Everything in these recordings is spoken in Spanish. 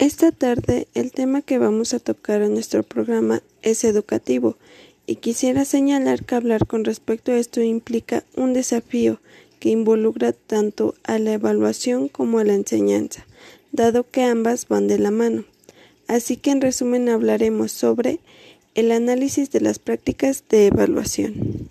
Esta tarde el tema que vamos a tocar en nuestro programa es educativo y quisiera señalar que hablar con respecto a esto implica un desafío que involucra tanto a la evaluación como a la enseñanza, dado que ambas van de la mano. Así que en resumen hablaremos sobre el análisis de las prácticas de evaluación.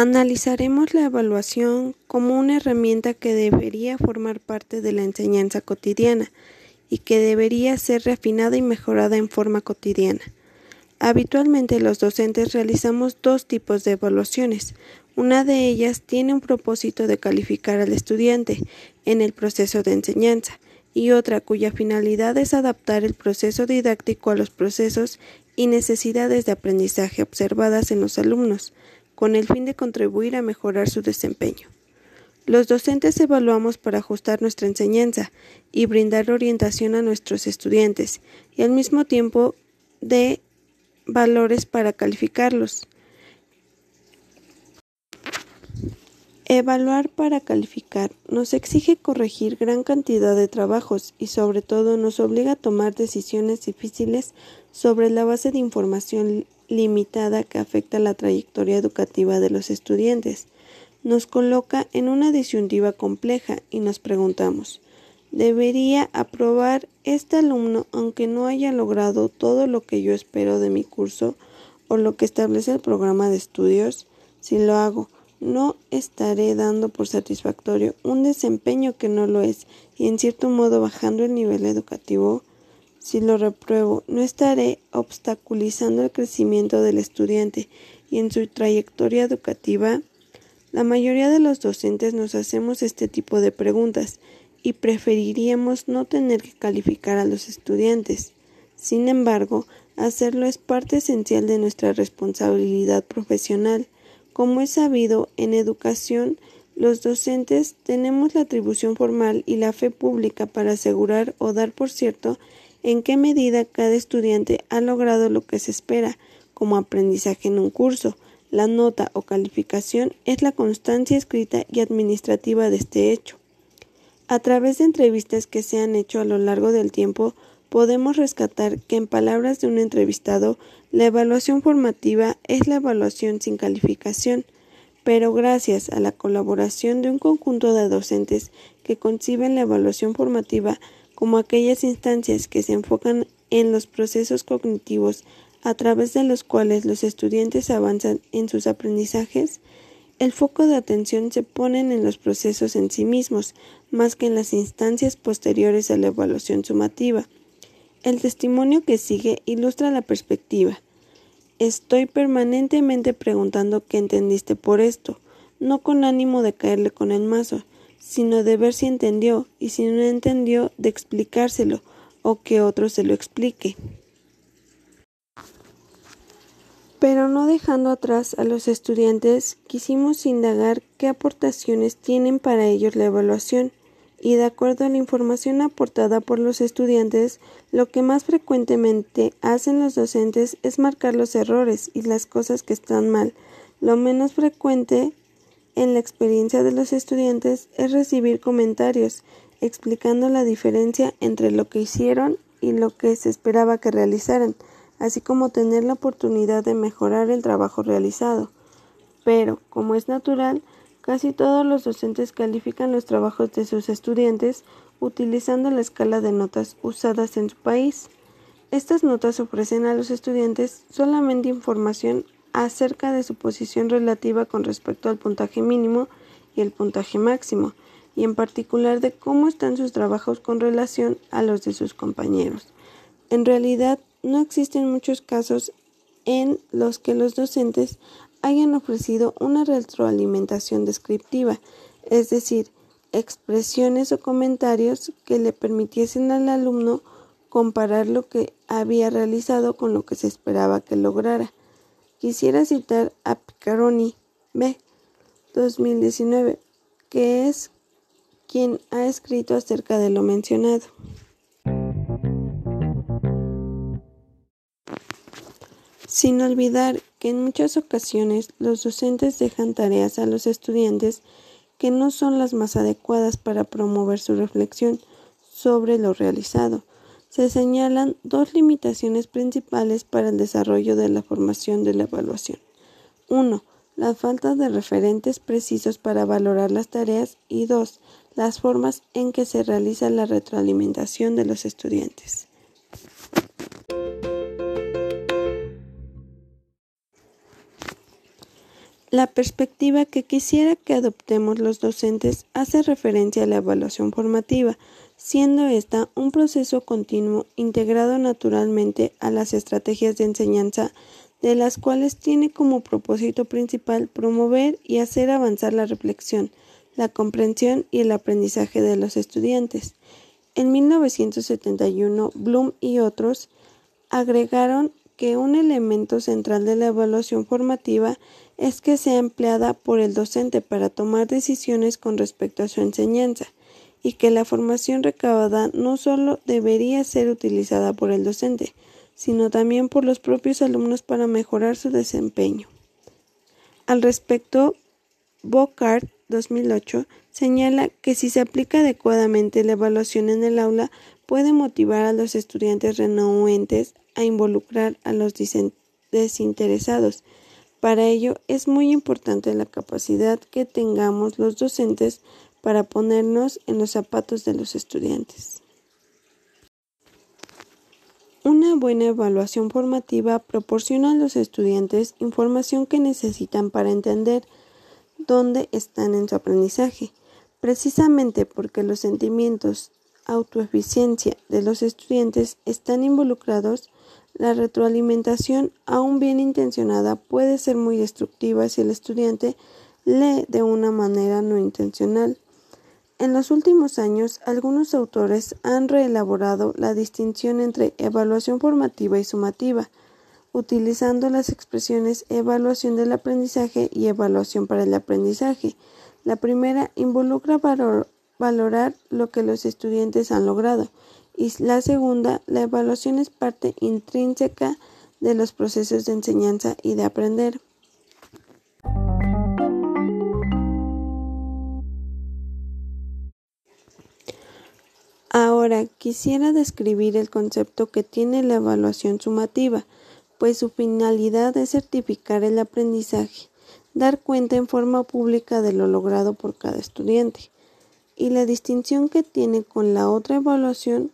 Analizaremos la evaluación como una herramienta que debería formar parte de la enseñanza cotidiana y que debería ser refinada y mejorada en forma cotidiana. Habitualmente los docentes realizamos dos tipos de evaluaciones. Una de ellas tiene un propósito de calificar al estudiante en el proceso de enseñanza y otra cuya finalidad es adaptar el proceso didáctico a los procesos y necesidades de aprendizaje observadas en los alumnos con el fin de contribuir a mejorar su desempeño. Los docentes evaluamos para ajustar nuestra enseñanza y brindar orientación a nuestros estudiantes y al mismo tiempo de valores para calificarlos. Evaluar para calificar nos exige corregir gran cantidad de trabajos y sobre todo nos obliga a tomar decisiones difíciles sobre la base de información limitada que afecta la trayectoria educativa de los estudiantes. Nos coloca en una disyuntiva compleja y nos preguntamos ¿Debería aprobar este alumno aunque no haya logrado todo lo que yo espero de mi curso o lo que establece el programa de estudios? Si lo hago, no estaré dando por satisfactorio un desempeño que no lo es y en cierto modo bajando el nivel educativo. Si lo repruebo, no estaré obstaculizando el crecimiento del estudiante y en su trayectoria educativa. La mayoría de los docentes nos hacemos este tipo de preguntas y preferiríamos no tener que calificar a los estudiantes. Sin embargo, hacerlo es parte esencial de nuestra responsabilidad profesional. Como es sabido, en educación los docentes tenemos la atribución formal y la fe pública para asegurar o dar por cierto en qué medida cada estudiante ha logrado lo que se espera como aprendizaje en un curso. La nota o calificación es la constancia escrita y administrativa de este hecho. A través de entrevistas que se han hecho a lo largo del tiempo, podemos rescatar que en palabras de un entrevistado, la evaluación formativa es la evaluación sin calificación, pero gracias a la colaboración de un conjunto de docentes que conciben la evaluación formativa como aquellas instancias que se enfocan en los procesos cognitivos a través de los cuales los estudiantes avanzan en sus aprendizajes, el foco de atención se pone en los procesos en sí mismos, más que en las instancias posteriores a la evaluación sumativa. El testimonio que sigue ilustra la perspectiva. Estoy permanentemente preguntando qué entendiste por esto, no con ánimo de caerle con el mazo, sino de ver si entendió y si no entendió de explicárselo o que otro se lo explique. Pero no dejando atrás a los estudiantes, quisimos indagar qué aportaciones tienen para ellos la evaluación y de acuerdo a la información aportada por los estudiantes, lo que más frecuentemente hacen los docentes es marcar los errores y las cosas que están mal. Lo menos frecuente en la experiencia de los estudiantes es recibir comentarios explicando la diferencia entre lo que hicieron y lo que se esperaba que realizaran, así como tener la oportunidad de mejorar el trabajo realizado. Pero, como es natural, casi todos los docentes califican los trabajos de sus estudiantes utilizando la escala de notas usadas en su país. Estas notas ofrecen a los estudiantes solamente información acerca de su posición relativa con respecto al puntaje mínimo y el puntaje máximo, y en particular de cómo están sus trabajos con relación a los de sus compañeros. En realidad, no existen muchos casos en los que los docentes hayan ofrecido una retroalimentación descriptiva, es decir, expresiones o comentarios que le permitiesen al alumno comparar lo que había realizado con lo que se esperaba que lograra. Quisiera citar a Picaroni B. 2019, que es quien ha escrito acerca de lo mencionado. sin olvidar que en muchas ocasiones los docentes dejan tareas a los estudiantes que no son las más adecuadas para promover su reflexión sobre lo realizado. Se señalan dos limitaciones principales para el desarrollo de la formación de la evaluación. 1. La falta de referentes precisos para valorar las tareas y 2. Las formas en que se realiza la retroalimentación de los estudiantes. La perspectiva que quisiera que adoptemos los docentes hace referencia a la evaluación formativa, siendo esta un proceso continuo integrado naturalmente a las estrategias de enseñanza, de las cuales tiene como propósito principal promover y hacer avanzar la reflexión, la comprensión y el aprendizaje de los estudiantes. En 1971, Bloom y otros agregaron que un elemento central de la evaluación formativa es que sea empleada por el docente para tomar decisiones con respecto a su enseñanza y que la formación recabada no solo debería ser utilizada por el docente, sino también por los propios alumnos para mejorar su desempeño. Al respecto, Bocard 2008 señala que si se aplica adecuadamente la evaluación en el aula puede motivar a los estudiantes renuentes a involucrar a los desinteresados. Para ello es muy importante la capacidad que tengamos los docentes para ponernos en los zapatos de los estudiantes. Una buena evaluación formativa proporciona a los estudiantes información que necesitan para entender dónde están en su aprendizaje, precisamente porque los sentimientos autoeficiencia de los estudiantes están involucrados la retroalimentación, aún bien intencionada, puede ser muy destructiva si el estudiante lee de una manera no intencional. En los últimos años, algunos autores han reelaborado la distinción entre evaluación formativa y sumativa, utilizando las expresiones evaluación del aprendizaje y evaluación para el aprendizaje. La primera involucra valorar lo que los estudiantes han logrado, y la segunda, la evaluación es parte intrínseca de los procesos de enseñanza y de aprender. Ahora quisiera describir el concepto que tiene la evaluación sumativa, pues su finalidad es certificar el aprendizaje, dar cuenta en forma pública de lo logrado por cada estudiante. Y la distinción que tiene con la otra evaluación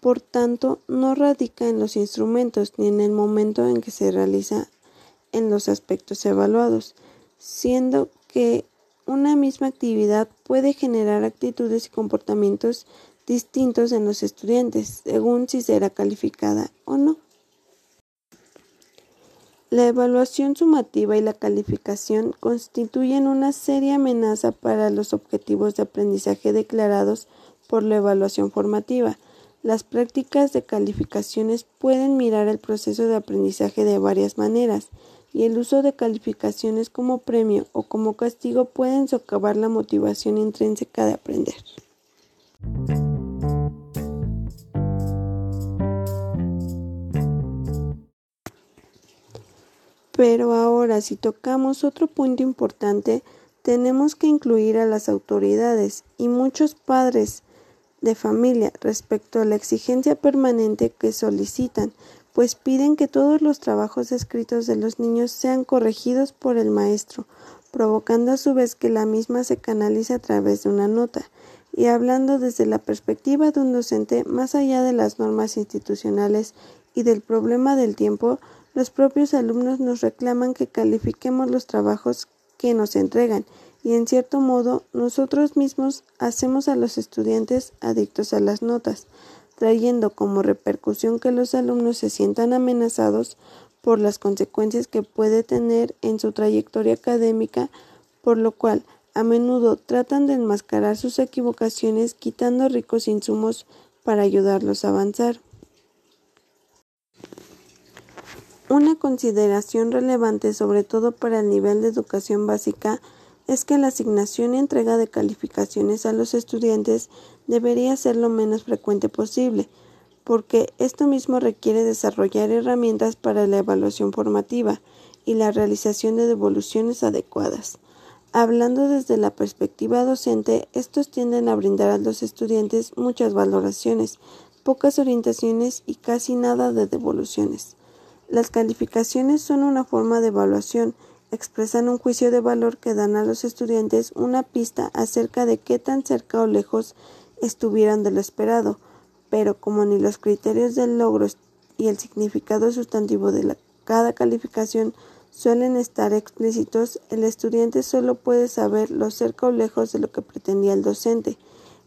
por tanto, no radica en los instrumentos ni en el momento en que se realiza en los aspectos evaluados, siendo que una misma actividad puede generar actitudes y comportamientos distintos en los estudiantes, según si será calificada o no. La evaluación sumativa y la calificación constituyen una seria amenaza para los objetivos de aprendizaje declarados por la evaluación formativa, las prácticas de calificaciones pueden mirar el proceso de aprendizaje de varias maneras, y el uso de calificaciones como premio o como castigo pueden socavar la motivación intrínseca de aprender. Pero ahora, si tocamos otro punto importante, tenemos que incluir a las autoridades y muchos padres de familia respecto a la exigencia permanente que solicitan, pues piden que todos los trabajos escritos de los niños sean corregidos por el maestro, provocando a su vez que la misma se canalice a través de una nota, y hablando desde la perspectiva de un docente más allá de las normas institucionales y del problema del tiempo, los propios alumnos nos reclaman que califiquemos los trabajos que nos entregan y en cierto modo nosotros mismos hacemos a los estudiantes adictos a las notas, trayendo como repercusión que los alumnos se sientan amenazados por las consecuencias que puede tener en su trayectoria académica, por lo cual a menudo tratan de enmascarar sus equivocaciones quitando ricos insumos para ayudarlos a avanzar. Una consideración relevante sobre todo para el nivel de educación básica es que la asignación y entrega de calificaciones a los estudiantes debería ser lo menos frecuente posible, porque esto mismo requiere desarrollar herramientas para la evaluación formativa y la realización de devoluciones adecuadas. Hablando desde la perspectiva docente, estos tienden a brindar a los estudiantes muchas valoraciones, pocas orientaciones y casi nada de devoluciones. Las calificaciones son una forma de evaluación, expresan un juicio de valor que dan a los estudiantes una pista acerca de qué tan cerca o lejos estuvieran de lo esperado, pero como ni los criterios del logro y el significado sustantivo de cada calificación suelen estar explícitos, el estudiante solo puede saber lo cerca o lejos de lo que pretendía el docente,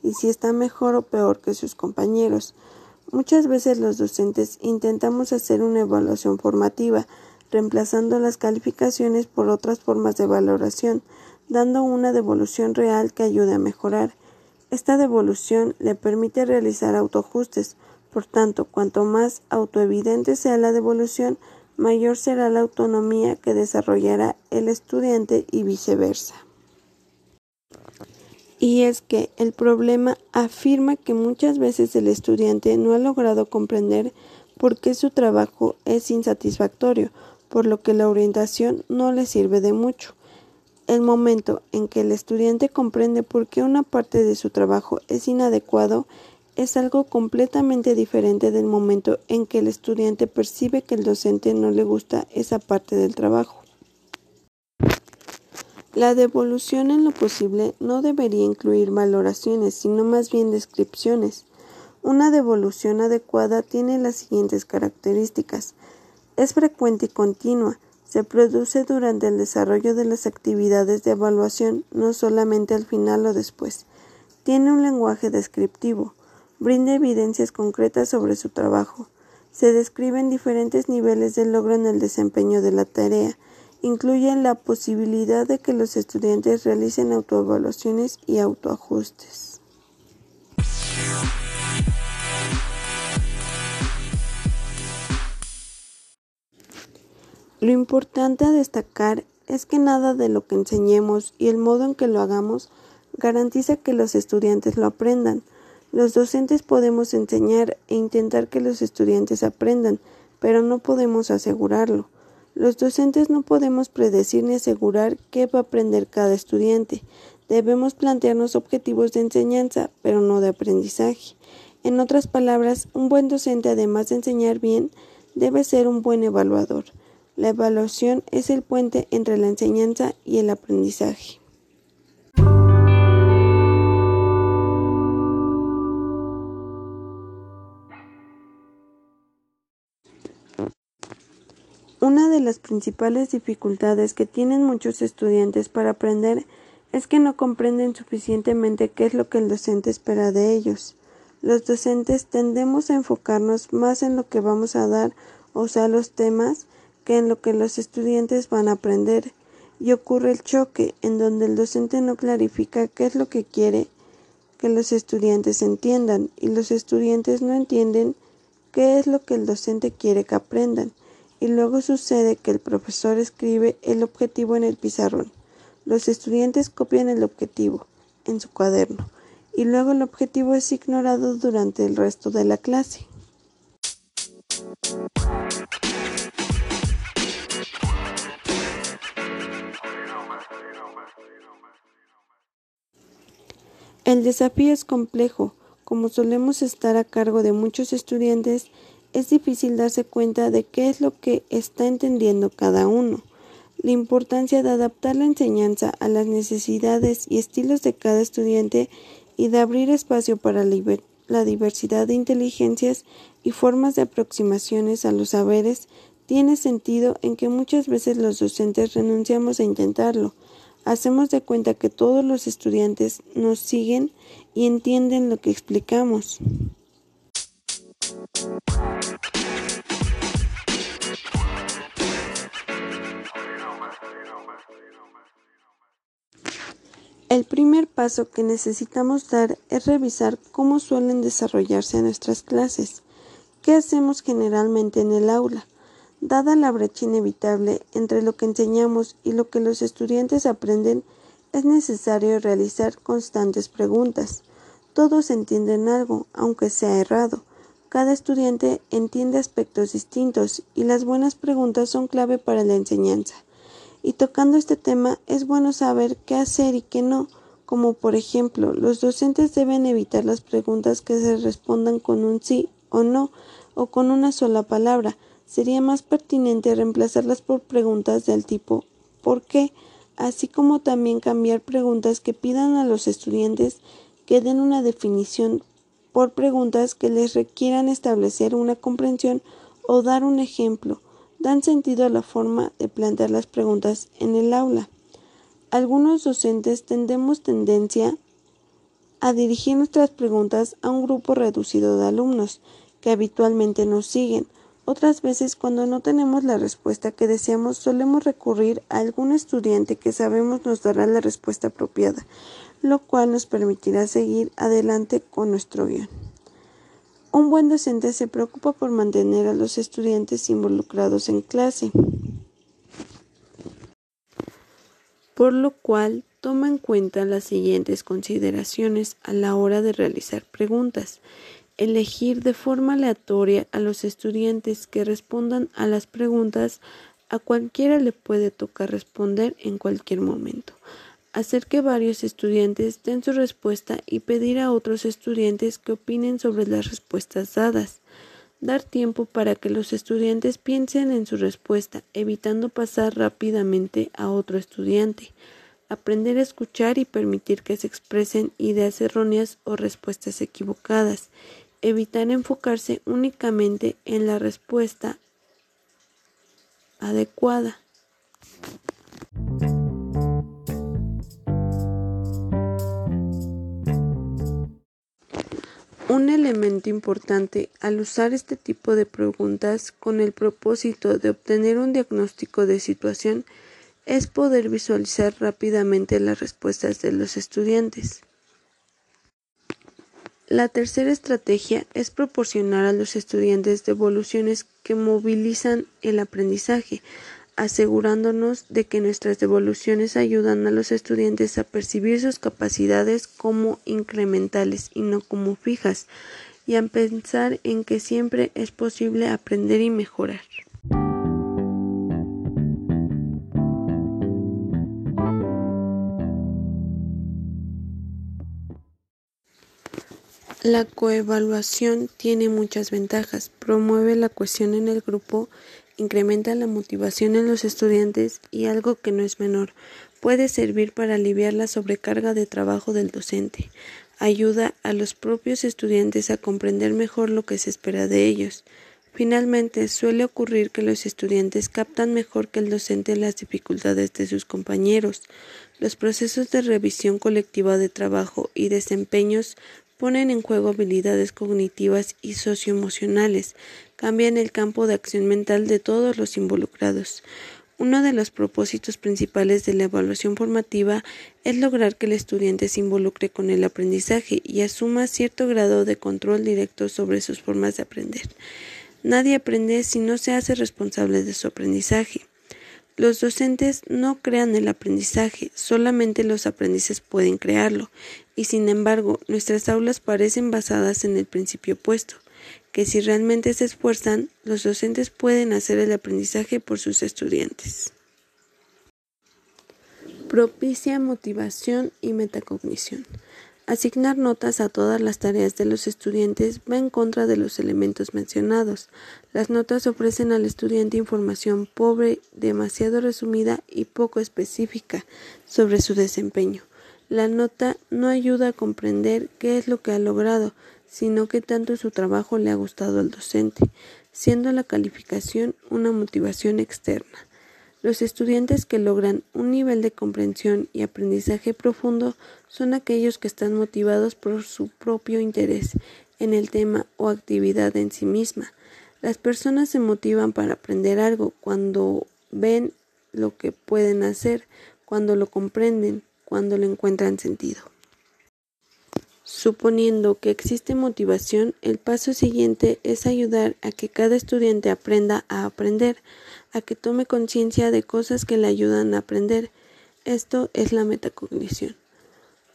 y si está mejor o peor que sus compañeros. Muchas veces los docentes intentamos hacer una evaluación formativa, reemplazando las calificaciones por otras formas de valoración, dando una devolución real que ayude a mejorar. Esta devolución le permite realizar autoajustes, por tanto, cuanto más autoevidente sea la devolución, mayor será la autonomía que desarrollará el estudiante y viceversa. Y es que el problema afirma que muchas veces el estudiante no ha logrado comprender por qué su trabajo es insatisfactorio, por lo que la orientación no le sirve de mucho. El momento en que el estudiante comprende por qué una parte de su trabajo es inadecuado es algo completamente diferente del momento en que el estudiante percibe que el docente no le gusta esa parte del trabajo. La devolución en lo posible no debería incluir valoraciones, sino más bien descripciones. Una devolución adecuada tiene las siguientes características. Es frecuente y continua, se produce durante el desarrollo de las actividades de evaluación, no solamente al final o después. Tiene un lenguaje descriptivo. Brinda evidencias concretas sobre su trabajo. Se describen diferentes niveles de logro en el desempeño de la tarea. Incluye la posibilidad de que los estudiantes realicen autoevaluaciones y autoajustes. Lo importante a destacar es que nada de lo que enseñemos y el modo en que lo hagamos garantiza que los estudiantes lo aprendan. Los docentes podemos enseñar e intentar que los estudiantes aprendan, pero no podemos asegurarlo. Los docentes no podemos predecir ni asegurar qué va a aprender cada estudiante. Debemos plantearnos objetivos de enseñanza, pero no de aprendizaje. En otras palabras, un buen docente, además de enseñar bien, debe ser un buen evaluador. La evaluación es el puente entre la enseñanza y el aprendizaje. Una de las principales dificultades que tienen muchos estudiantes para aprender es que no comprenden suficientemente qué es lo que el docente espera de ellos. Los docentes tendemos a enfocarnos más en lo que vamos a dar, o sea, los temas, que en lo que los estudiantes van a aprender y ocurre el choque en donde el docente no clarifica qué es lo que quiere que los estudiantes entiendan y los estudiantes no entienden qué es lo que el docente quiere que aprendan y luego sucede que el profesor escribe el objetivo en el pizarrón. Los estudiantes copian el objetivo en su cuaderno y luego el objetivo es ignorado durante el resto de la clase. El desafío es complejo. Como solemos estar a cargo de muchos estudiantes, es difícil darse cuenta de qué es lo que está entendiendo cada uno. La importancia de adaptar la enseñanza a las necesidades y estilos de cada estudiante y de abrir espacio para la diversidad de inteligencias y formas de aproximaciones a los saberes tiene sentido en que muchas veces los docentes renunciamos a intentarlo, hacemos de cuenta que todos los estudiantes nos siguen y entienden lo que explicamos. El primer paso que necesitamos dar es revisar cómo suelen desarrollarse nuestras clases. ¿Qué hacemos generalmente en el aula? Dada la brecha inevitable entre lo que enseñamos y lo que los estudiantes aprenden, es necesario realizar constantes preguntas. Todos entienden algo, aunque sea errado. Cada estudiante entiende aspectos distintos y las buenas preguntas son clave para la enseñanza. Y tocando este tema, es bueno saber qué hacer y qué no, como por ejemplo, los docentes deben evitar las preguntas que se respondan con un sí o no o con una sola palabra. Sería más pertinente reemplazarlas por preguntas del tipo ¿por qué? así como también cambiar preguntas que pidan a los estudiantes que den una definición por preguntas que les requieran establecer una comprensión o dar un ejemplo, dan sentido a la forma de plantear las preguntas en el aula. Algunos docentes tendemos tendencia a dirigir nuestras preguntas a un grupo reducido de alumnos que habitualmente nos siguen. Otras veces, cuando no tenemos la respuesta que deseamos, solemos recurrir a algún estudiante que sabemos nos dará la respuesta apropiada lo cual nos permitirá seguir adelante con nuestro guion. Un buen docente se preocupa por mantener a los estudiantes involucrados en clase, por lo cual toma en cuenta las siguientes consideraciones a la hora de realizar preguntas. Elegir de forma aleatoria a los estudiantes que respondan a las preguntas a cualquiera le puede tocar responder en cualquier momento hacer que varios estudiantes den su respuesta y pedir a otros estudiantes que opinen sobre las respuestas dadas. Dar tiempo para que los estudiantes piensen en su respuesta, evitando pasar rápidamente a otro estudiante. Aprender a escuchar y permitir que se expresen ideas erróneas o respuestas equivocadas. Evitar enfocarse únicamente en la respuesta adecuada. Un elemento importante al usar este tipo de preguntas con el propósito de obtener un diagnóstico de situación es poder visualizar rápidamente las respuestas de los estudiantes. La tercera estrategia es proporcionar a los estudiantes devoluciones que movilizan el aprendizaje, asegurándonos de que nuestras devoluciones ayudan a los estudiantes a percibir sus capacidades como incrementales y no como fijas, y a pensar en que siempre es posible aprender y mejorar. La coevaluación tiene muchas ventajas, promueve la cohesión en el grupo incrementa la motivación en los estudiantes y algo que no es menor, puede servir para aliviar la sobrecarga de trabajo del docente, ayuda a los propios estudiantes a comprender mejor lo que se espera de ellos. Finalmente, suele ocurrir que los estudiantes captan mejor que el docente las dificultades de sus compañeros. Los procesos de revisión colectiva de trabajo y desempeños ponen en juego habilidades cognitivas y socioemocionales, cambian el campo de acción mental de todos los involucrados. Uno de los propósitos principales de la evaluación formativa es lograr que el estudiante se involucre con el aprendizaje y asuma cierto grado de control directo sobre sus formas de aprender. Nadie aprende si no se hace responsable de su aprendizaje. Los docentes no crean el aprendizaje, solamente los aprendices pueden crearlo, y sin embargo nuestras aulas parecen basadas en el principio opuesto, que si realmente se esfuerzan, los docentes pueden hacer el aprendizaje por sus estudiantes. Propicia motivación y metacognición. Asignar notas a todas las tareas de los estudiantes va en contra de los elementos mencionados. Las notas ofrecen al estudiante información pobre, demasiado resumida y poco específica sobre su desempeño. La nota no ayuda a comprender qué es lo que ha logrado, sino que tanto su trabajo le ha gustado al docente, siendo la calificación una motivación externa. Los estudiantes que logran un nivel de comprensión y aprendizaje profundo son aquellos que están motivados por su propio interés en el tema o actividad en sí misma. Las personas se motivan para aprender algo cuando ven lo que pueden hacer, cuando lo comprenden, cuando lo encuentran sentido. Suponiendo que existe motivación, el paso siguiente es ayudar a que cada estudiante aprenda a aprender, a que tome conciencia de cosas que le ayudan a aprender. Esto es la metacognición.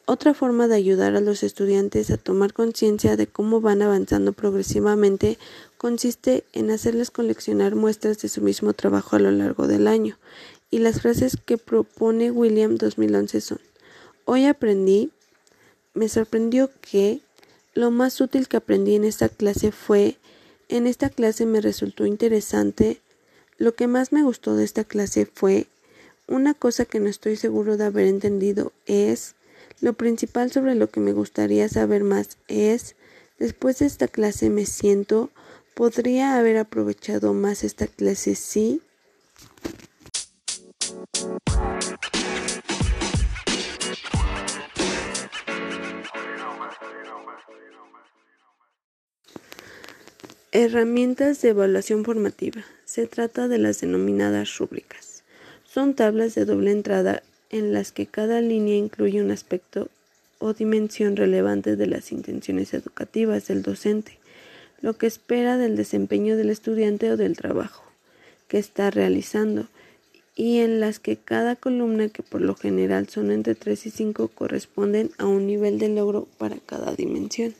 Otra forma de ayudar a los estudiantes a tomar conciencia de cómo van avanzando progresivamente consiste en hacerles coleccionar muestras de su mismo trabajo a lo largo del año. Y las frases que propone William 2011 son Hoy aprendí, me sorprendió que lo más útil que aprendí en esta clase fue, en esta clase me resultó interesante, lo que más me gustó de esta clase fue, una cosa que no estoy seguro de haber entendido es, lo principal sobre lo que me gustaría saber más es, después de esta clase me siento, podría haber aprovechado más esta clase sí. Herramientas de evaluación formativa. Se trata de las denominadas rúbricas. Son tablas de doble entrada en las que cada línea incluye un aspecto o dimensión relevante de las intenciones educativas del docente, lo que espera del desempeño del estudiante o del trabajo que está realizando, y en las que cada columna, que por lo general son entre 3 y 5, corresponden a un nivel de logro para cada dimensión.